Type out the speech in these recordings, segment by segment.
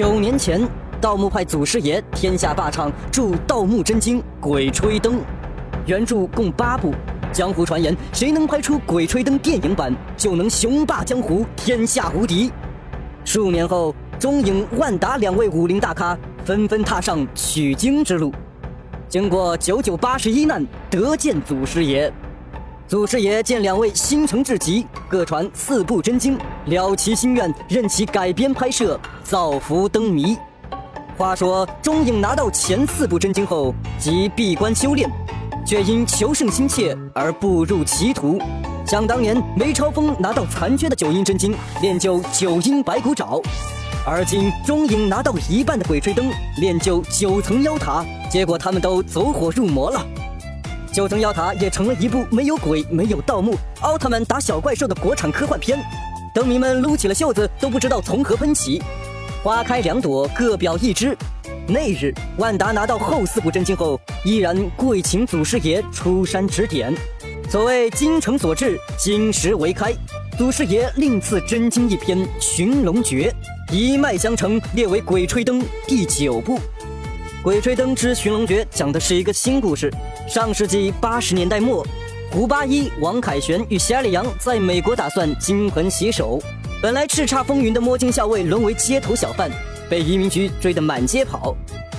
九年前，盗墓派祖师爷天下霸唱著《盗墓真经·鬼吹灯》，原著共八部。江湖传言，谁能拍出《鬼吹灯》电影版，就能雄霸江湖，天下无敌。数年后，中影、万达两位武林大咖纷纷踏上取经之路，经过九九八十一难，得见祖师爷。祖师爷见两位心诚至极，各传四部真经，了其心愿，任其改编拍摄，造福灯迷。话说，中影拿到前四部真经后，即闭关修炼。却因求胜心切而步入歧途。想当年，梅超风拿到残缺的九阴真经，练就九阴白骨爪；而今钟影拿到一半的鬼吹灯，练就九层妖塔。结果他们都走火入魔了。九层妖塔也成了一部没有鬼、没有盗墓、奥特曼打小怪兽的国产科幻片。灯迷们撸起了袖子，都不知道从何喷起。花开两朵，各表一枝。那日，万达拿到后四部真经后，依然跪请祖师爷出山指点。所谓精诚所至，金石为开。祖师爷另赐真经一篇《寻龙诀》，一脉相承，列为《鬼吹灯》第九部。《鬼吹灯之寻龙诀》讲的是一个新故事。上世纪八十年代末，胡八一、王凯旋与夏里阳在美国打算金盆洗手，本来叱咤风云的摸金校尉沦为街头小贩。被移民局追得满街跑，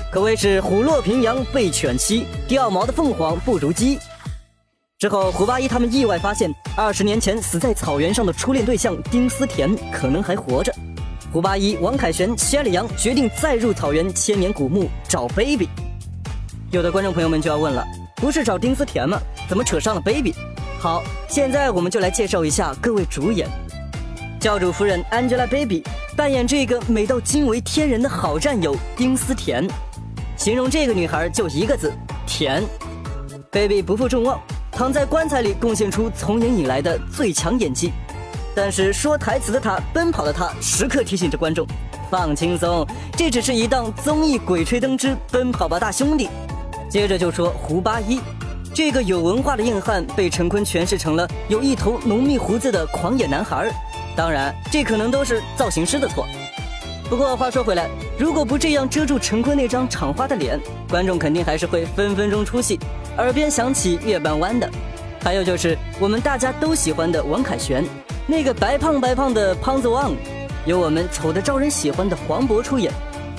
可谓是虎落平阳被犬欺，掉毛的凤凰不如鸡。之后，胡八一他们意外发现，二十年前死在草原上的初恋对象丁思甜可能还活着。胡八一、王凯旋、谢里阳决定再入草原千年古墓找 baby。有的观众朋友们就要问了，不是找丁思甜吗？怎么扯上了 baby？好，现在我们就来介绍一下各位主演。教主夫人 Angelababy 扮演这个美到惊为天人的好战友丁思甜，形容这个女孩就一个字：甜。Baby 不负众望，躺在棺材里贡献出从影以来的最强演技。但是说台词的她，奔跑的她，时刻提醒着观众放轻松，这只是一档综艺《鬼吹灯之奔跑吧大兄弟》。接着就说胡八一，这个有文化的硬汉被陈坤诠释成了有一头浓密胡子的狂野男孩。当然，这可能都是造型师的错。不过话说回来，如果不这样遮住陈坤那张敞花的脸，观众肯定还是会分分钟出戏，耳边响起月半弯的。还有就是我们大家都喜欢的王凯旋，那个白胖白胖的胖子王，由我们丑的招人喜欢的黄渤出演，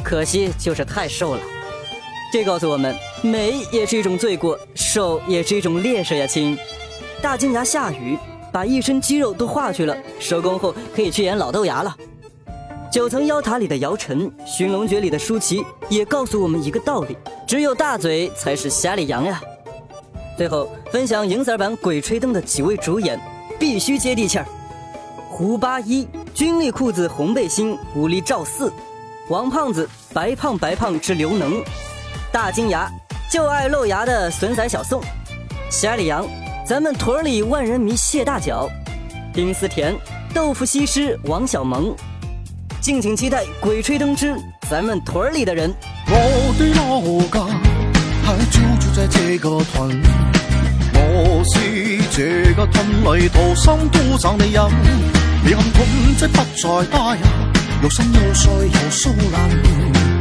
可惜就是太瘦了。这告诉我们，美也是一种罪过，瘦也是一种劣势呀，亲。大金牙夏雨。把一身肌肉都化去了，收工后可以去演老豆芽了。九层妖塔里的姚晨，寻龙诀里的舒淇，也告诉我们一个道理：只有大嘴才是虾里羊呀。最后分享银色版《鬼吹灯》的几位主演，必须接地气儿。胡八一，军力裤子红背心，武力赵四；王胖子，白胖白胖之刘能；大金牙，就爱露牙的损仔小宋；虾里羊。咱们屯里万人迷谢大脚，丁思甜，豆腐西施王小蒙，敬请期待《鬼吹灯之咱们屯里的人》。我的老家还就住在这个屯，我是这个屯里土生土长的人，离开屯即不再打扰，又深又碎又疏冷。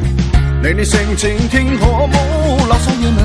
你的性情听可冇，那双眼。